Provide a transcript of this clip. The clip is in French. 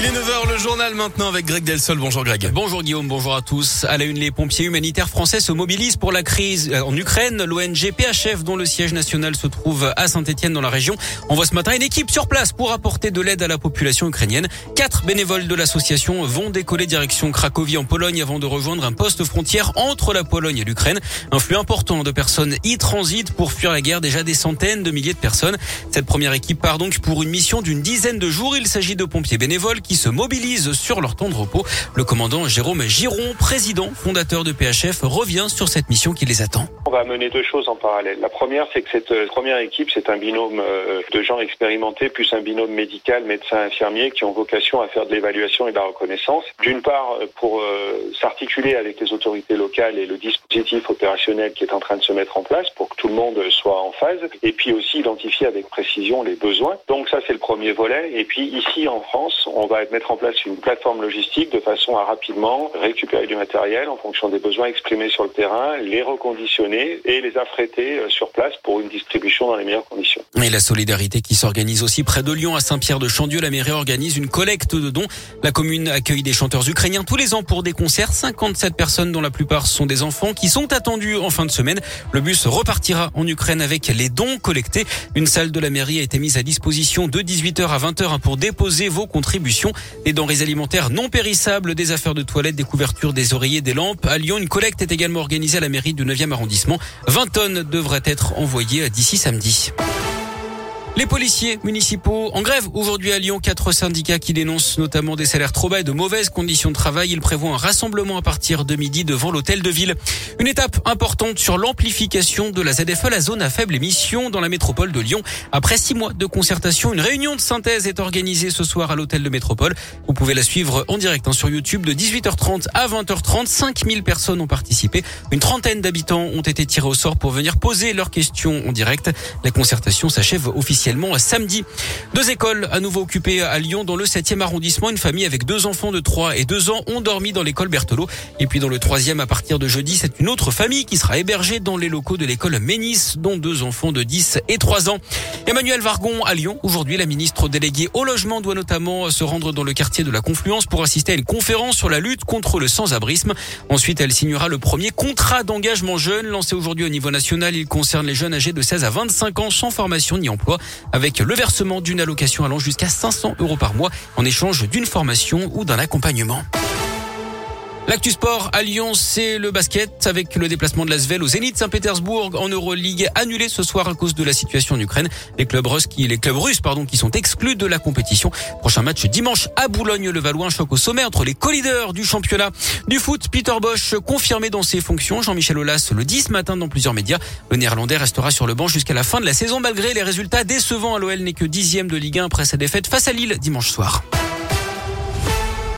Il est 9h, le journal maintenant avec Greg Delsol. Bonjour Greg. Bonjour Guillaume, bonjour à tous. À la une, les pompiers humanitaires français se mobilisent pour la crise euh, en Ukraine. L'ONG PHF, dont le siège national se trouve à Saint-Etienne dans la région, envoie ce matin une équipe sur place pour apporter de l'aide à la population ukrainienne. Quatre bénévoles de l'association vont décoller direction Cracovie en Pologne avant de rejoindre un poste frontière entre la Pologne et l'Ukraine. Un flux important de personnes y transitent pour fuir la guerre. Déjà des centaines de milliers de personnes. Cette première équipe part donc pour une mission d'une dizaine de jours. Il s'agit de pompiers bénévoles qui se mobilisent sur leur temps de repos. Le commandant Jérôme Giron, président fondateur de PHF, revient sur cette mission qui les attend. On va mener deux choses en parallèle. La première, c'est que cette euh, première équipe, c'est un binôme euh, de gens expérimentés plus un binôme médical, médecin, infirmier, qui ont vocation à faire de l'évaluation et de la reconnaissance. D'une part, euh, pour s'articuler avec les autorités locales et le dispositif opérationnel qui est en train de se mettre en place pour que tout le monde soit en phase, et puis aussi identifier avec précision les besoins. Donc ça, c'est le premier volet. Et puis ici, en France, on va mettre en place une plateforme logistique de façon à rapidement récupérer du matériel en fonction des besoins exprimés sur le terrain, les reconditionner et les affréter euh, sur place pour une distribution dans les meilleures conditions. Et la solidarité qui s'organise aussi près de Lyon à Saint-Pierre-de-Chandieu, la mairie organise une collecte de dons. La commune accueille des chanteurs ukrainiens tous les ans pour des concerts. 57 personnes dont la plupart sont des enfants qui sont attendus en fin de semaine. Le bus repartira en Ukraine avec les dons collectés. Une salle de la mairie a été mise à disposition de 18h à 20h pour déposer vos contributions des denrées alimentaires non périssables, des affaires de toilette, des couvertures, des oreillers, des lampes. À Lyon, une collecte est également organisée à la mairie du 9e arrondissement. 20 tonnes devraient être envoyées d'ici samedi. Les policiers municipaux en grève aujourd'hui à Lyon. Quatre syndicats qui dénoncent notamment des salaires trop bas et de mauvaises conditions de travail. Ils prévoient un rassemblement à partir de midi devant l'hôtel de ville. Une étape importante sur l'amplification de la ZFE, la zone à faible émission dans la métropole de Lyon. Après six mois de concertation, une réunion de synthèse est organisée ce soir à l'hôtel de métropole. Vous pouvez la suivre en direct hein, sur YouTube de 18h30 à 20h30. 5000 personnes ont participé. Une trentaine d'habitants ont été tirés au sort pour venir poser leurs questions en direct. La concertation s'achève officiellement samedi. Deux écoles à nouveau occupées à Lyon dans le 7e arrondissement. Une famille avec deux enfants de 3 et 2 ans ont dormi dans l'école Berthelot. Et puis dans le troisième à partir de jeudi, c'est une autre famille qui sera hébergée dans les locaux de l'école Ménis, dont deux enfants de 10 et 3 ans. Emmanuel Vargon à Lyon. Aujourd'hui, la ministre déléguée au logement doit notamment se rendre dans le quartier de la Confluence pour assister à une conférence sur la lutte contre le sans-abrisme. Ensuite, elle signera le premier contrat d'engagement jeune lancé aujourd'hui au niveau national. Il concerne les jeunes âgés de 16 à 25 ans sans formation ni emploi avec le versement d'une allocation allant jusqu'à 500 euros par mois en échange d'une formation ou d'un accompagnement. L'actu sport à Lyon, c'est le basket avec le déplacement de l'Asvel au Zénith Saint-Pétersbourg en Euroleague annulé ce soir à cause de la situation en Ukraine. Les clubs russes qui, pardon, qui sont exclus de la compétition. Prochain match dimanche à Boulogne-le-Valois, choc au sommet entre les co-leaders du championnat. Du foot, Peter Bosch confirmé dans ses fonctions. Jean-Michel Aulas le 10 matin dans plusieurs médias. Le néerlandais restera sur le banc jusqu'à la fin de la saison malgré les résultats décevants à l'OL n'est que dixième de Ligue 1 après sa défaite face à Lille dimanche soir.